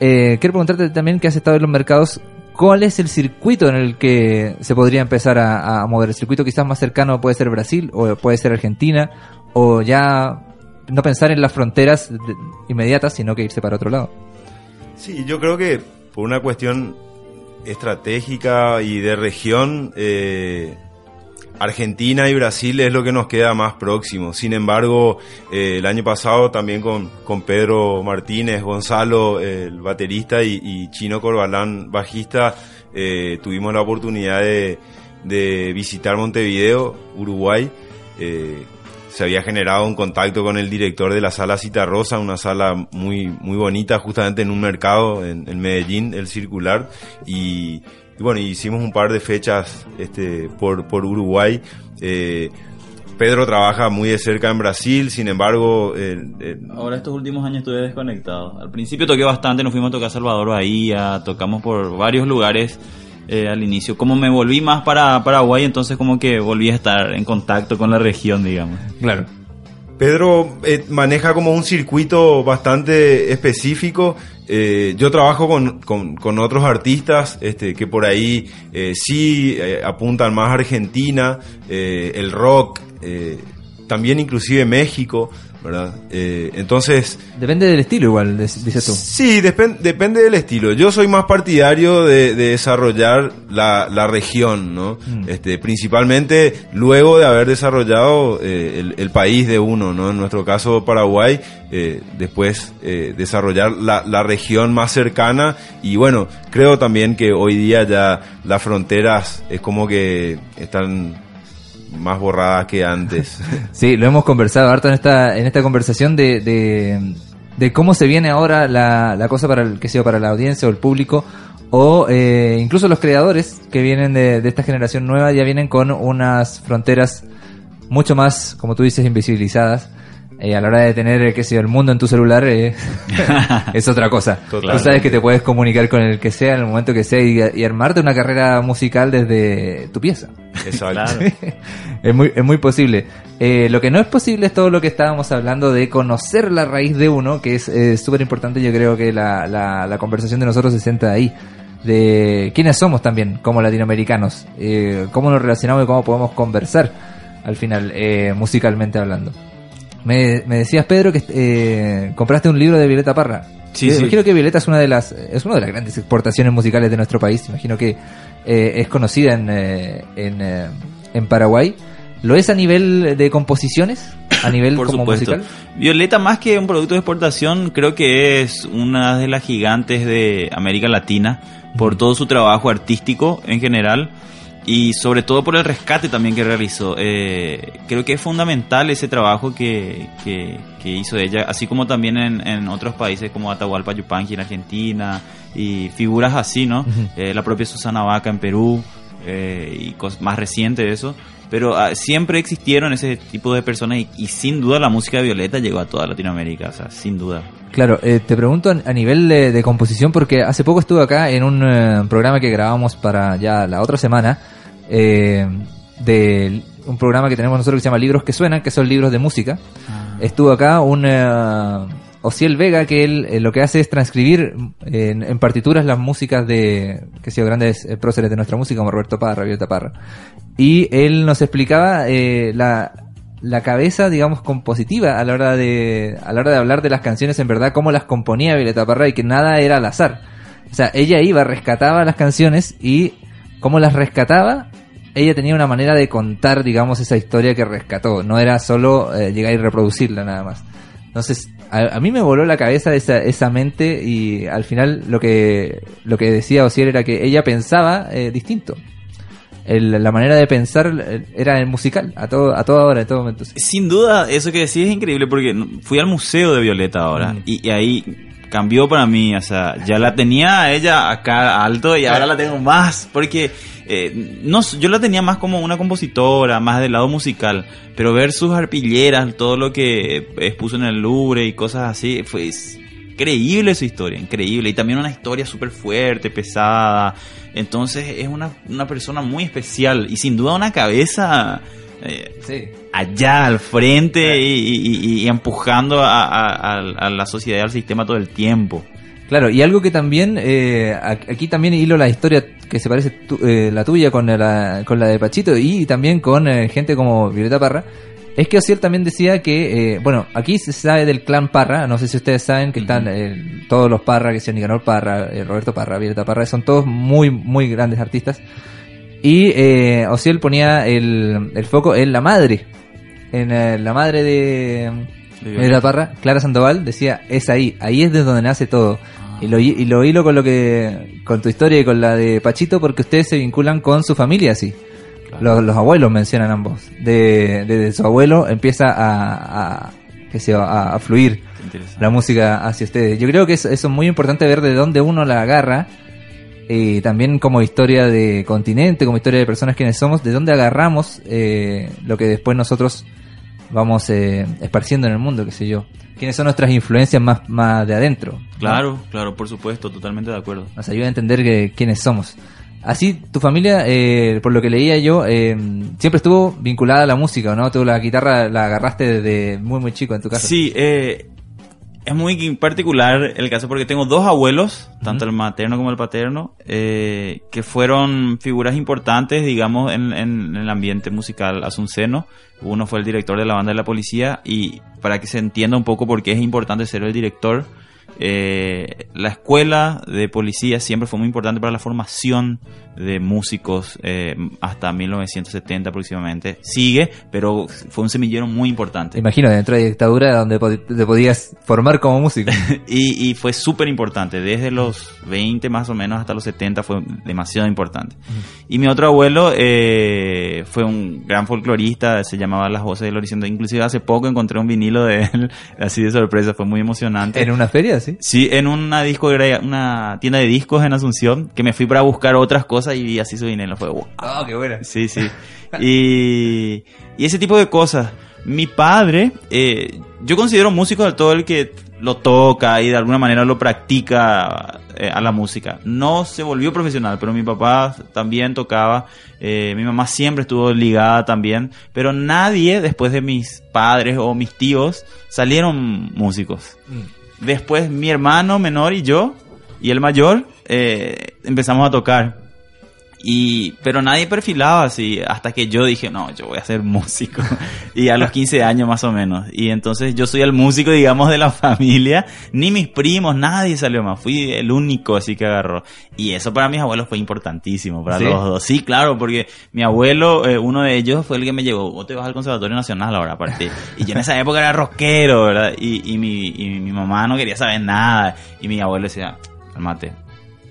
eh, quiero preguntarte también que has estado en los mercados, ¿cuál es el circuito en el que se podría empezar a, a mover? El circuito quizás más cercano puede ser Brasil o puede ser Argentina, o ya no pensar en las fronteras inmediatas, sino que irse para otro lado. Sí, yo creo que por una cuestión estratégica y de región, eh, Argentina y Brasil es lo que nos queda más próximo. Sin embargo, eh, el año pasado también con, con Pedro Martínez, Gonzalo, eh, el baterista, y, y Chino Corbalán, bajista, eh, tuvimos la oportunidad de, de visitar Montevideo, Uruguay. Eh, se había generado un contacto con el director de la sala Cita Rosa, una sala muy, muy bonita, justamente en un mercado en, en Medellín, el circular, y, y bueno, hicimos un par de fechas este, por, por Uruguay. Eh, Pedro trabaja muy de cerca en Brasil, sin embargo, eh, eh, Ahora estos últimos años estuve desconectado. Al principio toqué bastante, nos fuimos a tocar a Salvador Bahía, tocamos por varios lugares eh, al inicio. Como me volví más para Paraguay, entonces como que volví a estar en contacto con la región, digamos. Claro. Pedro eh, maneja como un circuito bastante específico. Eh, yo trabajo con, con- con otros artistas este, que por ahí eh, sí eh, apuntan más a Argentina, eh, el rock, también inclusive México, ¿verdad? Eh, entonces, Depende del estilo igual, dices tú. Sí, depen- depende del estilo. Yo soy más partidario de, de desarrollar la, la región, ¿no? Mm. Este, principalmente luego de haber desarrollado eh, el, el país de uno, ¿no? En nuestro caso Paraguay, eh, después eh, desarrollar la, la región más cercana y bueno, creo también que hoy día ya las fronteras es como que están más borradas que antes. Sí, lo hemos conversado harto en esta, en esta conversación de, de, cómo se viene ahora la, la cosa para el, que sea para la audiencia o el público, o eh, incluso los creadores que vienen de, de esta generación nueva ya vienen con unas fronteras mucho más, como tú dices, invisibilizadas. Eh, a la hora de tener, eh, qué sé yo, el mundo en tu celular eh, es otra cosa. Totalmente. Tú sabes que te puedes comunicar con el que sea en el momento que sea y, y armarte una carrera musical desde tu pieza. Exacto. es muy, es muy posible. Eh, lo que no es posible es todo lo que estábamos hablando de conocer la raíz de uno, que es eh, súper importante. Yo creo que la, la, la conversación de nosotros se centra ahí. De quiénes somos también como latinoamericanos, eh, cómo nos relacionamos y cómo podemos conversar al final, eh, musicalmente hablando. Me, me decías, Pedro, que eh, compraste un libro de Violeta Parra. Sí, sí. Imagino que Violeta es una de las es una de las grandes exportaciones musicales de nuestro país. Imagino que eh, es conocida en, eh, en, eh, en Paraguay. ¿Lo es a nivel de composiciones? ¿A nivel Por como supuesto. musical? Violeta, más que un producto de exportación, creo que es una de las gigantes de América Latina por todo su trabajo artístico en general y sobre todo por el rescate también que realizó. Eh, creo que es fundamental ese trabajo que, que, que hizo ella, así como también en, en otros países como Atahualpa Yupanqui en Argentina y figuras así, ¿no? Eh, la propia Susana Vaca en Perú eh, y más reciente de eso. Pero ah, siempre existieron ese tipo de personas y, y sin duda la música de Violeta llegó a toda Latinoamérica, o sea, sin duda. Claro, eh, te pregunto a a nivel de, de composición porque hace poco estuve acá en un eh, programa que grabamos para ya la otra semana eh, de un programa que tenemos nosotros que se llama Libros que Suenan, que son libros de música. Estuvo acá un eh, Ociel Vega que él eh, lo que hace es transcribir en, partituras las músicas de que sido grandes eh, próceres de nuestra música como Roberto Parra, Violeta Parra. Y él nos explicaba eh, la, la cabeza, digamos, compositiva a la hora de a la hora de hablar de las canciones en verdad, cómo las componía Violeta Parra y que nada era al azar. O sea, ella iba, rescataba las canciones y cómo las rescataba, ella tenía una manera de contar, digamos, esa historia que rescató. No era solo llegar y reproducirla nada más. Entonces, a, a mí me voló la cabeza esa, esa mente y al final lo que, lo que decía Osier era que ella pensaba eh, distinto. El- la manera de pensar eh, era el musical, a, todo, a toda hora, en todo momento. Sin duda, eso que decís es increíble porque fui al museo de Violeta ahora Mm. y, y ahí cambió para mí, o sea, ya la tenía ella acá alto y ahora la tengo más, porque eh, no, yo la tenía más como una compositora, más del lado musical, pero ver sus arpilleras, todo lo que expuso en el Louvre y cosas así, fue increíble su historia, increíble, y también una historia súper fuerte, pesada, entonces es una, una persona muy especial y sin duda una cabeza... Eh, Sí. allá al frente y, y- y empujando a, a- a la sociedad y al sistema todo el tiempo. Claro, y algo que también, eh, aquí también hilo la historia que se parece tu- eh, la tuya con la, con la de Pachito y también con eh, gente como Violeta Parra, es que Ociel también decía que, eh, bueno, aquí se sabe del clan Parra, no sé si ustedes saben que están eh, todos los Parra, que son Nicanor Parra, eh, Roberto Parra, Violeta Parra, son todos muy, muy grandes artistas. Y eh, Ociel ponía el, el foco en la madre, en eh, la madre de, De la Parra, Clara Sandoval, decía, es ahí, ahí es de donde nace todo. Y lo, y lo hilo con lo que, con tu historia y con la de Pachito, porque ustedes se vinculan con su familia, así. Los, los abuelos mencionan ambos. De, de, de su abuelo empieza a, a, que se, a, a fluir la música hacia ustedes. Yo creo que eso, eso es muy importante ver de dónde uno la agarra. Y también como historia de continente, como historia de personas quienes somos, de dónde agarramos eh, lo que después nosotros vamos eh, esparciendo en el mundo, qué sé yo. ¿Quiénes son nuestras influencias más, más de adentro? ¿no? Claro, claro, por supuesto, totalmente de acuerdo. Nos ayuda a entender que, quiénes somos. Así, tu familia, eh, por lo que leía yo, eh, siempre estuvo vinculada a la música, ¿no? Tú la guitarra la agarraste desde muy, muy chico en tu casa. Sí, eh, es muy particular el caso porque tengo dos abuelos, tanto el materno como el paterno, eh, que fueron figuras importantes, digamos, en, en el ambiente musical asunceno. Uno fue el director de la banda de la policía y para que se entienda un poco por qué es importante ser el director, eh, la escuela de policía siempre fue muy importante para la formación de músicos eh, hasta 1970 aproximadamente. Sigue, pero fue un semillero muy importante. Te imagino, dentro de dictadura donde te podías formar como músico. Y, y fue súper importante, desde los 20 más o menos hasta los 70 fue demasiado importante. Y mi otro abuelo eh, fue un gran folclorista, se llamaba Las Voces del Horizonte, inclusive hace poco encontré un vinilo de él, así de sorpresa, fue muy emocionante. ¿En una feria, sí? Sí, en una disco, una tienda de discos en Asunción, que me fui para buscar otras cosas y así su vinilo, fue wow. Ah, qué buena. Sí, sí. Y, y ese tipo de cosas. Mi padre, eh, yo considero músico del todo el que lo toca y de alguna manera lo practica eh, a la música. No se volvió profesional, pero mi papá también tocaba. eh, mi mamá siempre estuvo ligada también. Pero nadie, después de mis padres o mis tíos, salieron músicos. Después mi hermano menor y yo, y el mayor, eh, empezamos a tocar. Y, pero nadie perfilaba así, hasta que yo dije, no, yo voy a ser músico. Y a los 15 años más o menos. Y entonces yo soy el músico, digamos, de la familia. Ni mis primos, nadie salió más. Fui el único así que agarró. Y eso para mis abuelos fue importantísimo, para ¿Sí? los dos. Sí, claro, porque mi abuelo, eh, uno de ellos fue el que me llevó, vos te vas al Conservatorio Nacional ahora, aparte. Y yo en esa época era rockero, ¿verdad? Y, y, mi, y mi mamá no quería saber nada. Y mi abuelo decía, cálmate.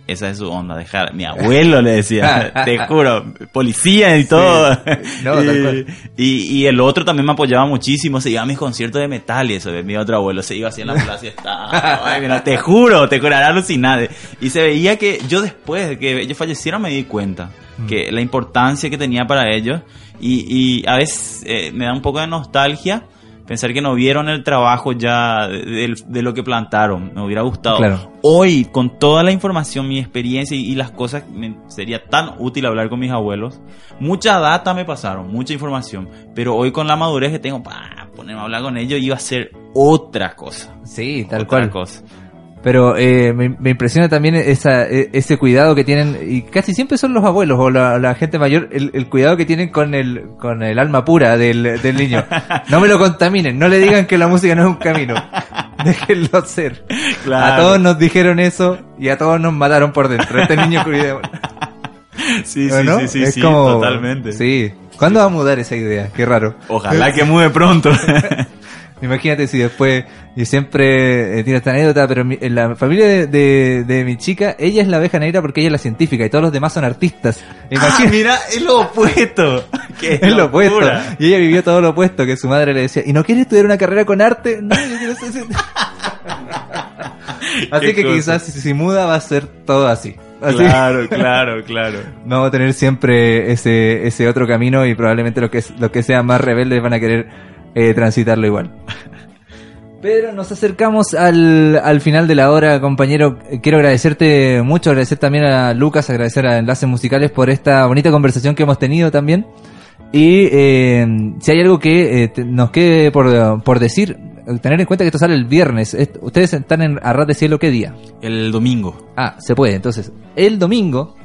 Esa es su onda, dejar. Mi abuelo le decía, te juro, policía y todo. No, y, y el otro también me apoyaba muchísimo, se iba a mis conciertos de metal y eso, mi otro abuelo, se iba así en la plaza y estaba, ay, mira, te juro, te era alucinante. Y se veía que yo después de que ellos fallecieron me di cuenta Mm. que la importancia que tenía para ellos y, y a veces eh, me da un poco de nostalgia pensar que no vieron el trabajo ya de, de- de lo que plantaron, me hubiera gustado. Claro. Hoy, con toda la información, mi experiencia y, y las cosas, me sería tan útil hablar con mis abuelos. Mucha data me pasaron, mucha información, pero hoy con la madurez que tengo, para ponerme a hablar con ellos, iba a ser otra cosa. Sí, tal otra cual. cosa. Pero eh, me, me impresiona también esa, e- ese cuidado que tienen, y casi siempre son los abuelos o la, la gente mayor, el, el cuidado que tienen con el, con el alma pura del, del niño. No me lo contaminen, no le digan que la música no es un camino. Déjenlo ser. Claro. A todos nos dijeron eso y a todos nos mataron por dentro. Este niño cuidado. Sí, ¿O sí, no? sí, sí, Es sí, como- totalmente. Sí. ¿Cuándo va a mudar esa idea? Qué raro. Ojalá que mude pronto. Imagínate si después, yo siempre eh, tiro esta anécdota, pero mi- en la familia de, de, de mi chica, ella es la abeja negra porque ella es la científica y todos los demás son artistas. ah, Imagínate, mira, es lo opuesto. Qué es lo opuesto. Y ella vivió todo lo opuesto, que su madre le decía, ¿y no quieres estudiar una carrera con arte? No, yo quiero ser... cien-". Así Qué que cosa. quizás si se muda va a ser todo así. Así. Claro, claro, claro. No va a tener siempre ese, ese otro camino y probablemente los que, los que sean más rebeldes van a querer eh, transitarlo igual. Pedro, nos acercamos al, al final de la hora, compañero. Quiero agradecerte mucho, agradecer también a Lucas, agradecer a Enlaces Musicales por esta bonita conversación que hemos tenido también. Y eh, si hay algo que eh, te- nos quede por, por decir, tener en cuenta que esto sale el viernes. Ustedes están en Arras de Cielo, ¿qué día? El domingo. Ah, se puede. Entonces, el domingo,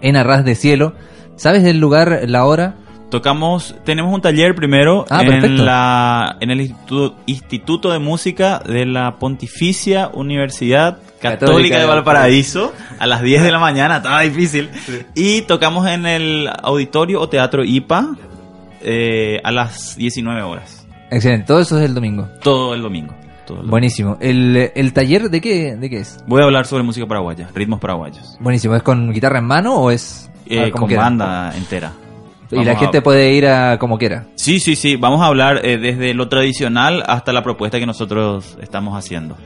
en Arras de Cielo, ¿sabes del lugar, la hora? Tocamos, tenemos un taller primero Ah, en, la, en el Instituto, Instituto de Música de la Pontificia Universidad Católica, Católica de Valparaíso a las 10 de la mañana, estaba difícil. Y tocamos en el auditorio o teatro IPA eh, a las 19 horas. Excelente, todo eso es el domingo. Todo el domingo. todo el. Buenísimo. ¿El, el taller de qué, de qué es? Voy a hablar sobre música paraguaya, ritmos paraguayos. Buenísimo. ¿Es con guitarra en mano o es Eh, con banda entera. Y la gente a- puede ir a como quiera. Sí, sí, sí. Vamos a hablar eh, desde lo tradicional hasta la propuesta que nosotros estamos haciendo.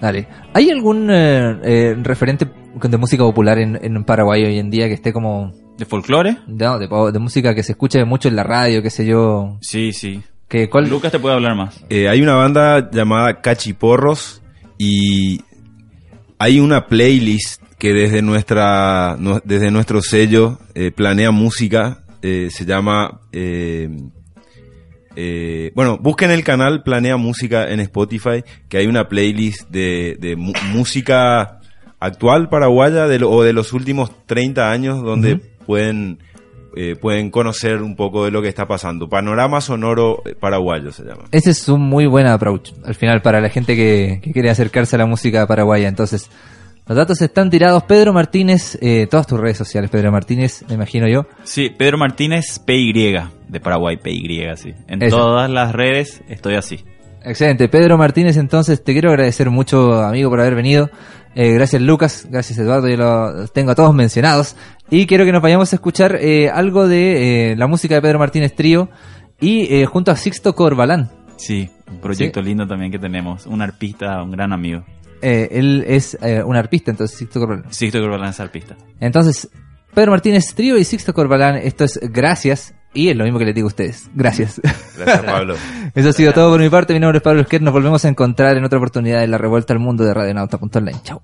Dale. ¿Hay algún eh, eh, referente de música popular en, en Paraguay hoy en día que esté como... ¿De folclore? no, de, de música que se escuche mucho en la radio, qué sé yo? Sí, sí. Que, ¿cuál? Lucas te puede hablar más. Eh, hay una banda llamada Cachiporros y hay una playlist que desde nuestra no- desde nuestro sello eh, planea música eh, se llama eh, eh, bueno busquen el canal planea música en Spotify que hay una playlist de, música actual paraguaya de lo- o de los últimos 30 años donde pueden eh, pueden conocer un poco de lo que está pasando. Panorama sonoro eh, paraguayo se llama. Ese es un muy buen approach, al final, para la gente que, que quiere acercarse a la música paraguaya. Entonces, los datos están tirados. Pedro Martínez, eh, todas tus redes sociales, Pedro Martínez, me imagino yo. Sí, Pedro Martínez PY, de Paraguay, PY, sí. En Eso. todas las redes estoy así. Excelente. Pedro Martínez, entonces te quiero agradecer mucho, amigo, por haber venido. Eh, gracias, Lucas. Gracias, Eduardo. Yo los tengo a todos mencionados. Y quiero que nos vayamos a escuchar eh, algo de eh, la música de Pedro Martínez Trío y eh, junto a Sixto Corbalán. Sí, un proyecto lindo también que tenemos. Un arpista, un gran amigo. Eh, él es eh, un arpista, entonces Sixto Corbalán. Sixto Corbalán es arpista. Entonces, Pedro Martínez Trío y Sixto Corbalán, esto es gracias. Y es lo mismo que les digo a ustedes. Gracias. gracias Pablo Eso ha sido todo por mi parte. Mi nombre es Pablo Esquer. Nos volvemos a encontrar en otra oportunidad de la revuelta al mundo de Radionauta.online. Chao.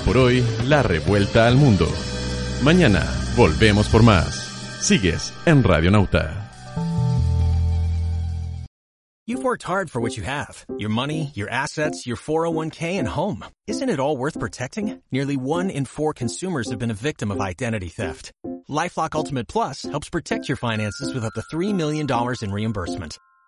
Por hoy la revuelta al mundo. Mañana volvemos por más. Sigues en Radio Nauta. You've worked hard for what you have your money, your assets, your 401k, and home. Isn't it all worth protecting? Nearly one in four consumers have been a victim of identity theft. Lifelock Ultimate Plus helps protect your finances with up to $3 million in reimbursement.